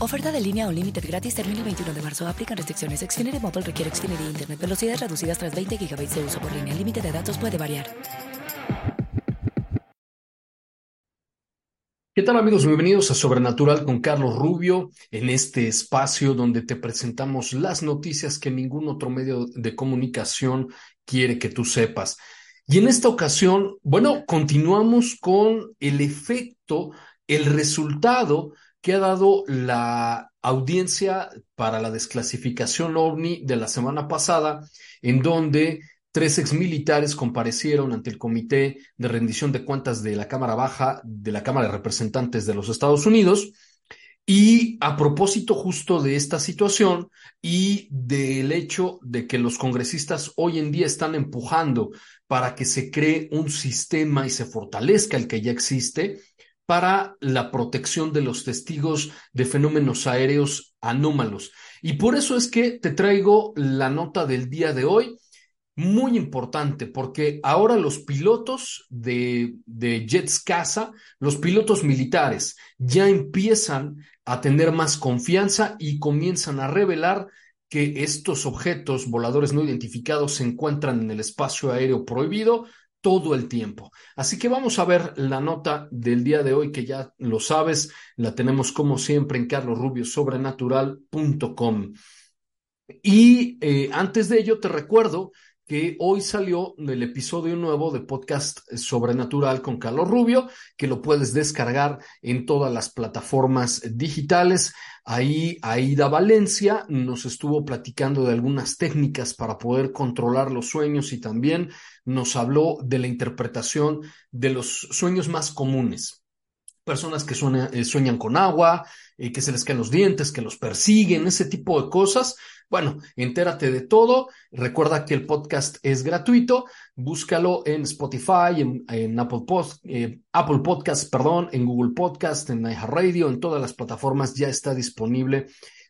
Oferta de línea Unlimited gratis termina el 21 de marzo. Aplican restricciones. Xfinity Mobile requiere Xfinity Internet. Velocidades reducidas tras 20 GB de uso por línea. El límite de datos puede variar. ¿Qué tal amigos? Bienvenidos a Sobrenatural con Carlos Rubio, en este espacio donde te presentamos las noticias que ningún otro medio de comunicación quiere que tú sepas. Y en esta ocasión, bueno, continuamos con el efecto, el resultado que ha dado la audiencia para la desclasificación OVNI de la semana pasada, en donde Tres exmilitares comparecieron ante el Comité de Rendición de Cuentas de la Cámara Baja de la Cámara de Representantes de los Estados Unidos. Y a propósito justo de esta situación y del hecho de que los congresistas hoy en día están empujando para que se cree un sistema y se fortalezca el que ya existe para la protección de los testigos de fenómenos aéreos anómalos. Y por eso es que te traigo la nota del día de hoy muy importante porque ahora los pilotos de, de, jets caza, los pilotos militares, ya empiezan a tener más confianza y comienzan a revelar que estos objetos voladores no identificados se encuentran en el espacio aéreo prohibido todo el tiempo. Así que vamos a ver la nota del día de hoy, que ya lo sabes, la tenemos como siempre en carlosrubiosobrenatural.com. Y eh, antes de ello, te recuerdo que hoy salió el episodio nuevo de podcast Sobrenatural con Carlos Rubio, que lo puedes descargar en todas las plataformas digitales. Ahí Aida Valencia nos estuvo platicando de algunas técnicas para poder controlar los sueños y también nos habló de la interpretación de los sueños más comunes personas que eh, sueñan con agua, eh, que se les caen los dientes, que los persiguen, ese tipo de cosas. Bueno, entérate de todo. Recuerda que el podcast es gratuito. Búscalo en Spotify, en, Apple, eh, Apple Podcast, perdón, en Google Podcast, en iHeartRadio, en todas las plataformas ya está disponible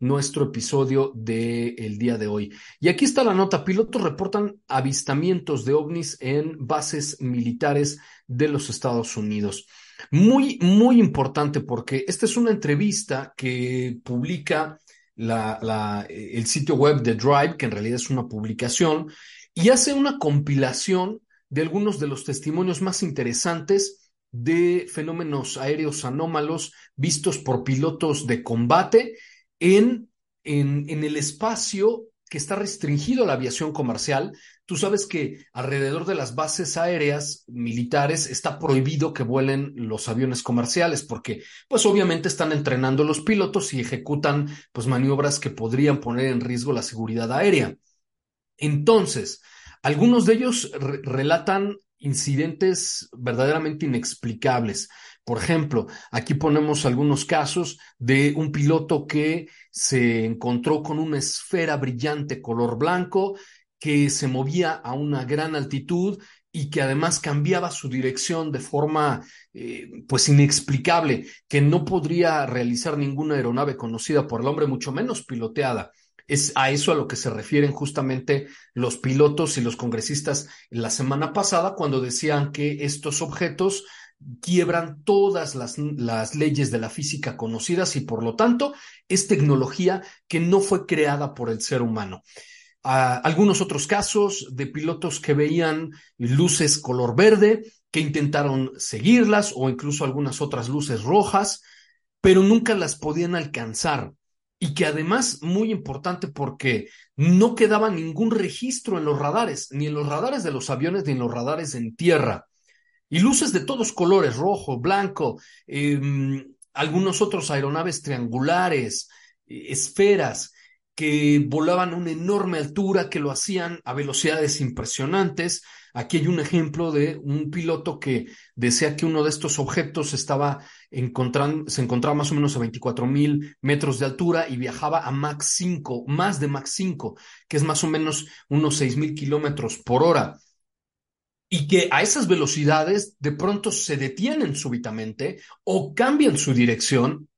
nuestro episodio del el día de hoy. Y aquí está la nota. Pilotos reportan avistamientos de ovnis en bases militares de los Estados Unidos. Muy, muy importante porque esta es una entrevista que publica la, el sitio web de Drive, que en realidad es una publicación, y hace una compilación de algunos de los testimonios más interesantes de fenómenos aéreos anómalos vistos por pilotos de combate en, el espacio que está restringido a la aviación comercial. Tú sabes que alrededor de las bases aéreas militares está prohibido que vuelen los aviones comerciales porque pues obviamente están entrenando los pilotos y ejecutan pues maniobras que podrían poner en riesgo la seguridad aérea. Entonces, algunos de ellos relatan incidentes verdaderamente inexplicables. Por ejemplo, aquí ponemos algunos casos de un piloto que se encontró con una esfera brillante color blanco que se movía a una gran altitud y que además cambiaba su dirección de forma eh, pues inexplicable, que no podría realizar ninguna aeronave conocida por el hombre, mucho menos piloteada. Es a eso a lo que se refieren justamente los pilotos y los congresistas la semana pasada cuando decían que estos objetos quiebran todas las, leyes de la física conocidas y por lo tanto es tecnología que no fue creada por el ser humano. algunos otros casos de pilotos que veían luces color verde, que intentaron seguirlas o incluso algunas otras luces rojas, pero nunca las podían alcanzar. Y que además, muy importante porque no quedaba ningún registro en los radares, ni en los radares de los aviones, ni en los radares en tierra Y luces de todos colores, rojo, blanco, eh, algunos otros aeronaves triangulares, esferas, que volaban a una enorme altura, que lo hacían a velocidades impresionantes. Aquí hay un ejemplo de un piloto que decía que uno de estos objetos estaba encontrando, se encontraba más o menos a 24 mil metros de altura y viajaba a Mach 5, más de Mach 5, que es más o menos unos 6 mil kilómetros por hora. Y que a esas velocidades de pronto se detienen súbitamente o cambian su dirección,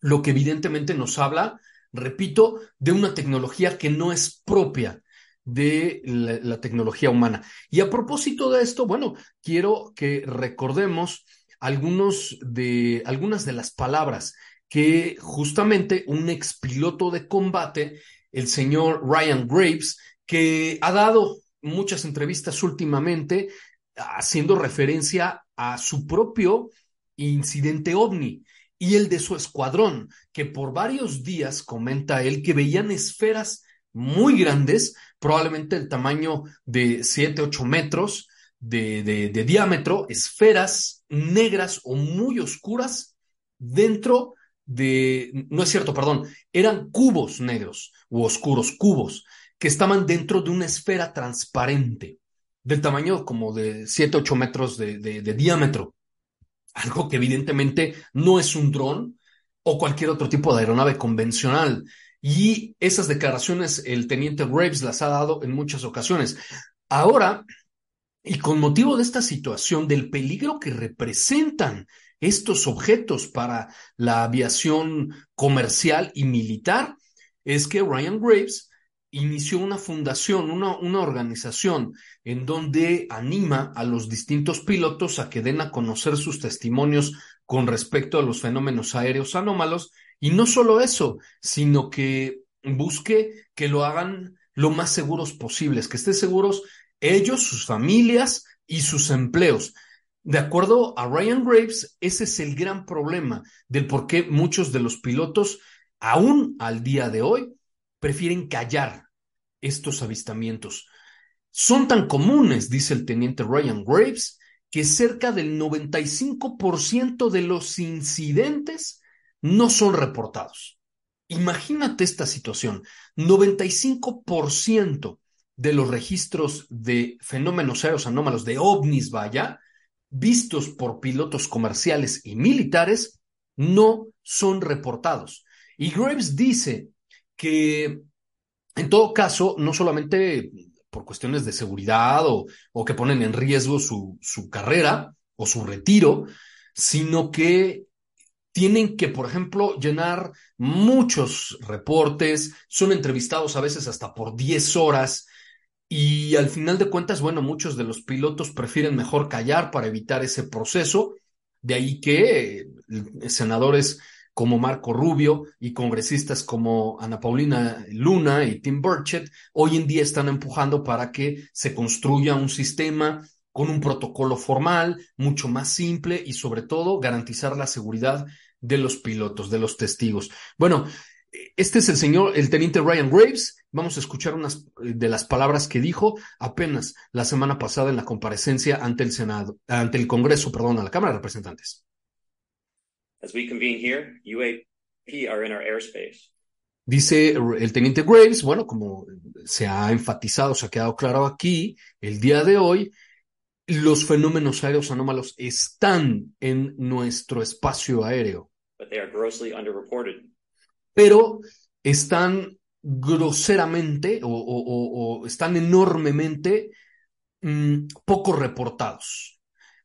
lo que evidentemente nos habla repito, de una tecnología que no es propia de la, tecnología humana. Y a propósito de esto, bueno, quiero que recordemos algunos de, algunas de las palabras que justamente un expiloto de combate, el señor Ryan Graves, que ha dado muchas entrevistas últimamente haciendo referencia a su propio incidente ovni y el de su escuadrón, que por varios días comenta él que veían esferas muy grandes, probablemente el tamaño de 7, 8 metros de, de, de diámetro, esferas negras o muy oscuras dentro de, no es cierto, perdón, eran cubos negros u oscuros, cubos, que estaban dentro de una esfera transparente, del tamaño como de 7, 8 metros de, diámetro algo que evidentemente no es un dron o cualquier otro tipo de aeronave convencional. Y esas declaraciones el teniente Graves las ha dado en muchas ocasiones. Ahora, y con motivo de esta situación, del peligro que representan estos objetos para la aviación comercial y militar, es que Ryan Graves inició una fundación, una, una, organización en donde anima a los distintos pilotos a que den a conocer sus testimonios con respecto a los fenómenos aéreos anómalos. Y no solo eso, sino que busque que lo hagan lo más seguros posibles, que estén seguros ellos, sus familias y sus empleos. De acuerdo a Ryan Graves, ese es el gran problema del por qué muchos de los pilotos, aún al día de hoy, prefieren callar estos avistamientos. Son tan comunes, dice el teniente Ryan Graves, que cerca del 95% de los incidentes no son reportados. Imagínate esta situación. 95% de los registros de fenómenos aéreos anómalos, de ovnis, vaya, vistos por pilotos comerciales y militares, no son reportados. Y Graves dice que en todo caso, no solamente por cuestiones de seguridad o, que ponen en riesgo su, su carrera o su retiro, sino que tienen que, por ejemplo, llenar muchos reportes, son entrevistados a veces hasta por 10 horas y al final de cuentas, bueno, muchos de los pilotos prefieren mejor callar para evitar ese proceso, de ahí que senadores como Marco Rubio y congresistas como Ana Paulina Luna y Tim Burchett hoy en día están empujando para que se construya un sistema con un protocolo formal, mucho más simple y sobre todo garantizar la seguridad de los pilotos, de los testigos. Bueno, este es el señor, el teniente Ryan Graves. Vamos a escuchar unas de las palabras que dijo apenas la semana pasada en la comparecencia ante el Senado, ante el Congreso, perdón, a la Cámara de Representantes. As we convene here, UAP are in our airspace. Dice el teniente Graves, bueno, como se ha enfatizado, se ha quedado claro aquí, el día de hoy, los fenómenos aéreos anómalos están en nuestro espacio aéreo. But they are grossly underreported. Pero están groseramente o, o, o, o están enormemente mmm, poco reportados.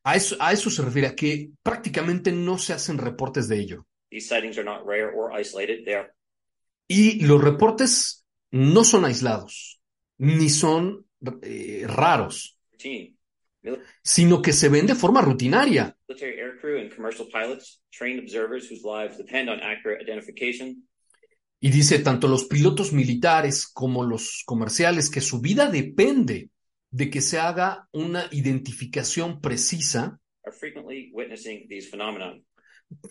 A eso, a eso se refiere, a que prácticamente no se hacen reportes de ello. These sightings are not rare or isolated. They are Y los reportes no son aislados, ni son eh, raros, routine. sino que se ven de forma rutinaria. Military aircrew and commercial pilots, trained observers whose lives depend on accurate identification, Y dice tanto los pilotos militares como los comerciales que su vida depende de que se haga una identificación precisa, are frequently witnessing these phenomena.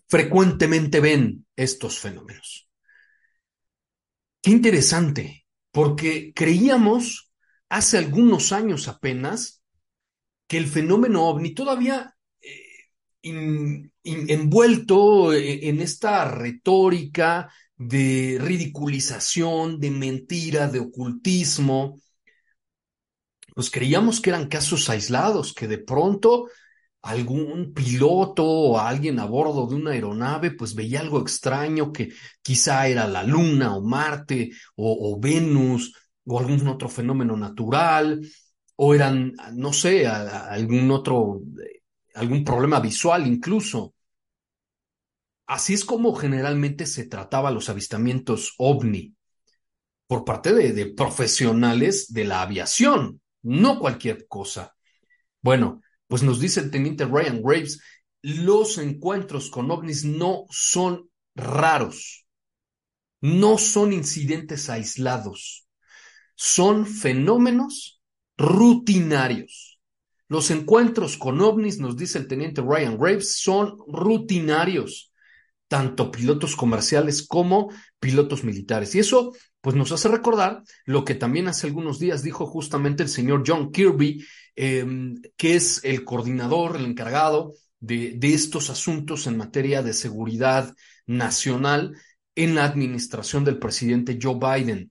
frecuentemente ven estos fenómenos. Qué interesante, porque creíamos hace algunos años apenas que el fenómeno ovni todavía eh, in- in- envuelto eh, en esta retórica de ridiculización, de mentira, de ocultismo, pues creíamos que eran casos aislados, que de pronto algún piloto o alguien a bordo de una aeronave pues veía algo extraño que quizá era la Luna o Marte o, Venus o algún otro fenómeno natural o eran, no sé, algún otro, algún problema visual incluso. Así es como generalmente se trataba los avistamientos ovni por parte de profesionales de la aviación, no cualquier cosa. Bueno, pues nos dice el teniente Ryan Graves, los encuentros con ovnis no son raros, no son incidentes aislados, son fenómenos rutinarios. Los encuentros con ovnis, nos dice el teniente Ryan Graves, son rutinarios, tanto pilotos comerciales como pilotos militares. Y eso, pues nos hace recordar lo que también hace algunos días dijo justamente el señor John Kirby, eh, que es el coordinador, el encargado de, de estos asuntos en materia de seguridad nacional en la administración del presidente Joe Biden.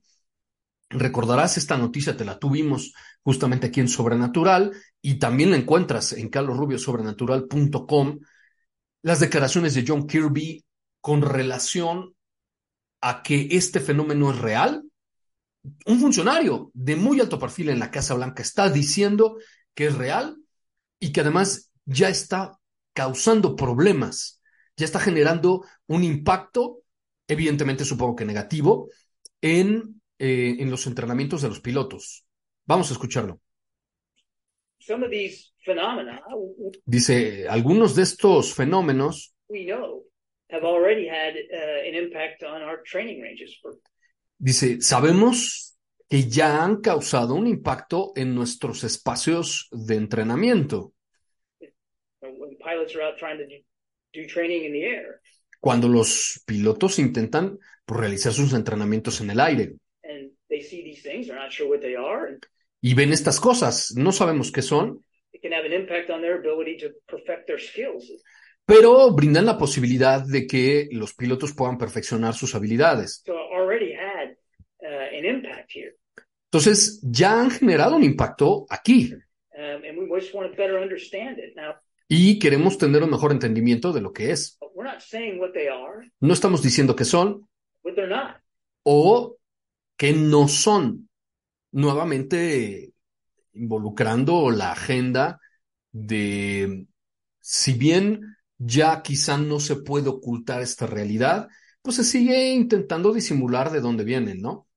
Recordarás esta noticia, te la tuvimos justamente aquí en Sobrenatural y también la encuentras en carlosrubiosobrenatural.com. Las declaraciones de John Kirby con relación a que este fenómeno es real. Un funcionario de muy alto perfil en la Casa Blanca está diciendo que es real y que además ya está causando problemas, ya está generando un impacto, evidentemente supongo que negativo, en, eh, en los entrenamientos de los pilotos. Vamos a escucharlo. some of these phenomena w- Dice, algunos de estos fenómenos we know have already had uh, an impact on our training ranges for Dice, sabemos que ya han causado un impacto en nuestros espacios de entrenamiento. when pilots are out trying to do, training in the air Cuando los pilotos intentan pues, realizar sus entrenamientos en el aire and they see these things, they're not sure what they are, and y ven estas cosas, no sabemos qué son, it can have an impact on their ability to perfect their skills. Pero brindan la posibilidad de que los pilotos puedan perfeccionar sus habilidades. Uh. Entonces, ya han generado un impacto aquí Um, y queremos tener un mejor entendimiento de lo que es. No estamos diciendo que son, o que no son, nuevamente involucrando la agenda de, si bien ya quizá no se puede ocultar esta realidad, pues se sigue intentando disimular de dónde vienen, ¿no?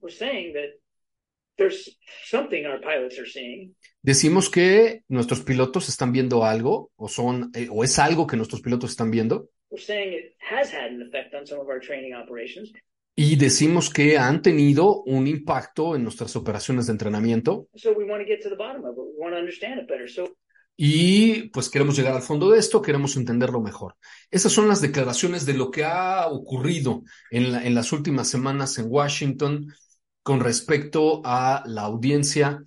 We're saying that there's something our pilots are seeing. Decimos que nuestros pilotos están viendo algo, o son, eh, o es algo que nuestros pilotos están viendo, we're saying it has had an effect on some of our training operations. y decimos que han tenido un impacto en nuestras operaciones de entrenamiento, Y pues queremos llegar al fondo de esto, queremos entenderlo mejor. Esas son las declaraciones de lo que ha ocurrido en, la- en las últimas semanas en Washington con respecto a la audiencia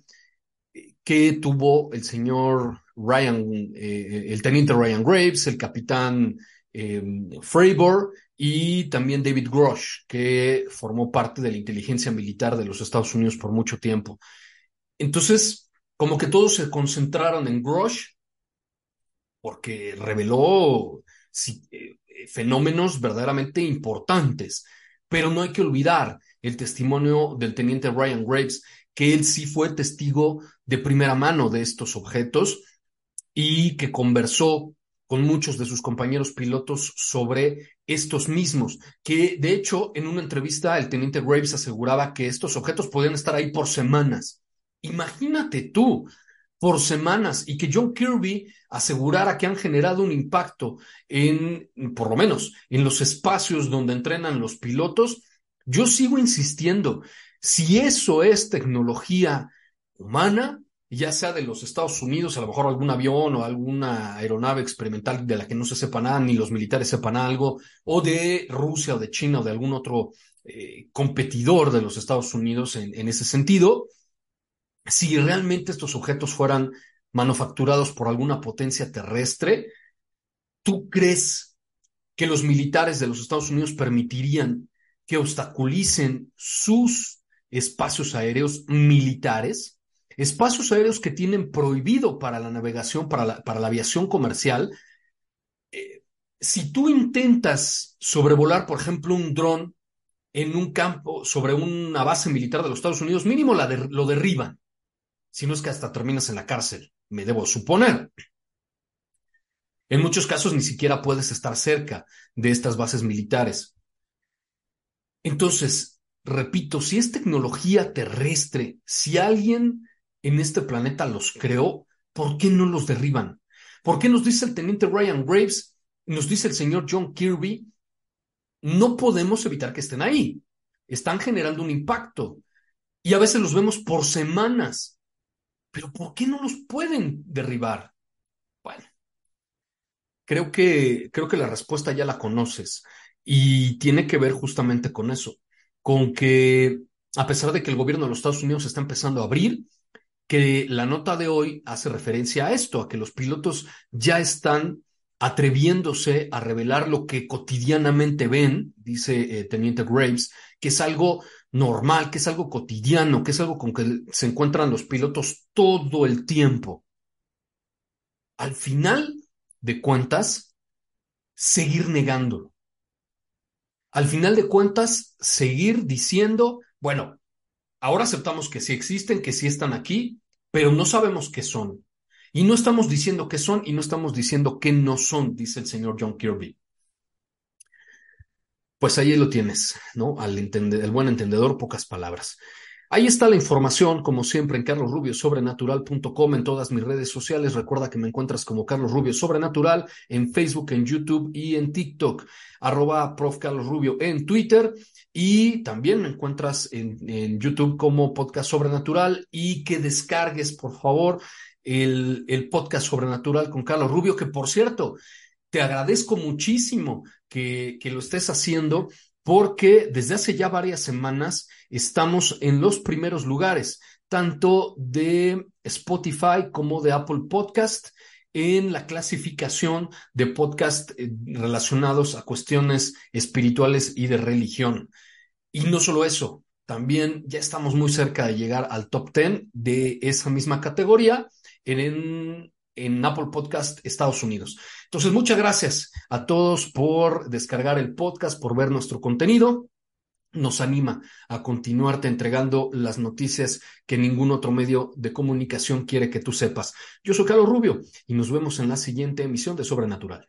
que tuvo el señor Ryan, eh, el teniente Ryan Graves, el capitán eh, Fravor y también David Grosh, que formó parte de la inteligencia militar de los Estados Unidos por mucho tiempo. Entonces, como que todos se concentraron en Grosh porque reveló eh, fenómenos verdaderamente importantes. Pero no hay que olvidar el testimonio del teniente Ryan Graves, que él sí fue testigo de primera mano de estos objetos y que conversó con muchos de sus compañeros pilotos sobre estos mismos, que de hecho en una entrevista el teniente Graves aseguraba que estos objetos podían estar ahí por semanas. Imagínate tú, por semanas, y que John Kirby asegurara que han generado un impacto en, por lo menos, en los espacios donde entrenan los pilotos, yo sigo insistiendo, si eso es tecnología humana, ya sea de los Estados Unidos, a lo mejor algún avión o alguna aeronave experimental de la que no se sepa nada, ni los militares sepan algo, o de Rusia o de China o de algún otro eh, competidor de los Estados Unidos en, en ese sentido, si realmente estos objetos fueran manufacturados por alguna potencia terrestre, ¿tú crees que los militares de los Estados Unidos permitirían que obstaculicen sus espacios aéreos militares? Espacios aéreos que tienen prohibido para la navegación, para la, para la aviación comercial. Eh, si tú intentas sobrevolar, por ejemplo, un dron en un campo sobre una base militar de los Estados Unidos, mínimo la de, lo derriban, si no es que hasta terminas en la cárcel, me debo suponer. En muchos casos ni siquiera puedes estar cerca de estas bases militares. Entonces, repito, si es tecnología terrestre, si alguien en este planeta los creó, ¿por qué no los derriban? ¿Por qué nos dice el teniente Ryan Graves, nos dice el señor John Kirby, no podemos evitar que estén ahí? Están generando un impacto y a veces los vemos por semanas. Pero ¿por qué no los pueden derribar? Bueno, creo que, creo que la respuesta ya la conoces y tiene que ver justamente con eso, con que a pesar de que el gobierno de los Estados Unidos está empezando a abrir, que la nota de hoy hace referencia a esto, a que los pilotos ya están atreviéndose a revelar lo que cotidianamente ven, dice eh, Teniente Graves, que es algo normal, que es algo cotidiano, que es algo con que se encuentran los pilotos todo el tiempo. Al final de cuentas, seguir negándolo. Al final de cuentas, seguir diciendo, bueno, Ahora aceptamos que sí existen, que sí están aquí, pero no sabemos qué son. Y no estamos diciendo qué son y no estamos diciendo qué no son, dice el señor John Kirby. Pues ahí lo tienes, ¿no? Al entender, el buen entendedor, pocas palabras. Ahí está la información, como siempre, en carlosrubiosobrenatural.com, en todas mis redes sociales. Recuerda que me encuentras como Carlos Rubio Sobrenatural en Facebook, en YouTube y en TikTok. Arroba Prof. Carlos Rubio en Twitter. Y también me encuentras en, YouTube como Podcast Sobrenatural y que descargues, por favor, el, el Podcast Sobrenatural con Carlos Rubio, que por cierto, te agradezco muchísimo que, lo estés haciendo porque desde hace ya varias semanas estamos en los primeros lugares, tanto de Spotify como de Apple Podcast en la clasificación de podcast eh, relacionados a cuestiones espirituales y de religión. Y no solo eso, también ya estamos muy cerca de llegar al top 10 de esa misma categoría en, en Apple Podcast Estados Unidos. Entonces, muchas gracias a todos por descargar el podcast, por ver nuestro contenido nos anima a continuarte entregando las noticias que ningún otro medio de comunicación quiere que tú sepas. Yo soy Carlos Rubio y nos vemos en la siguiente emisión de Sobrenatural.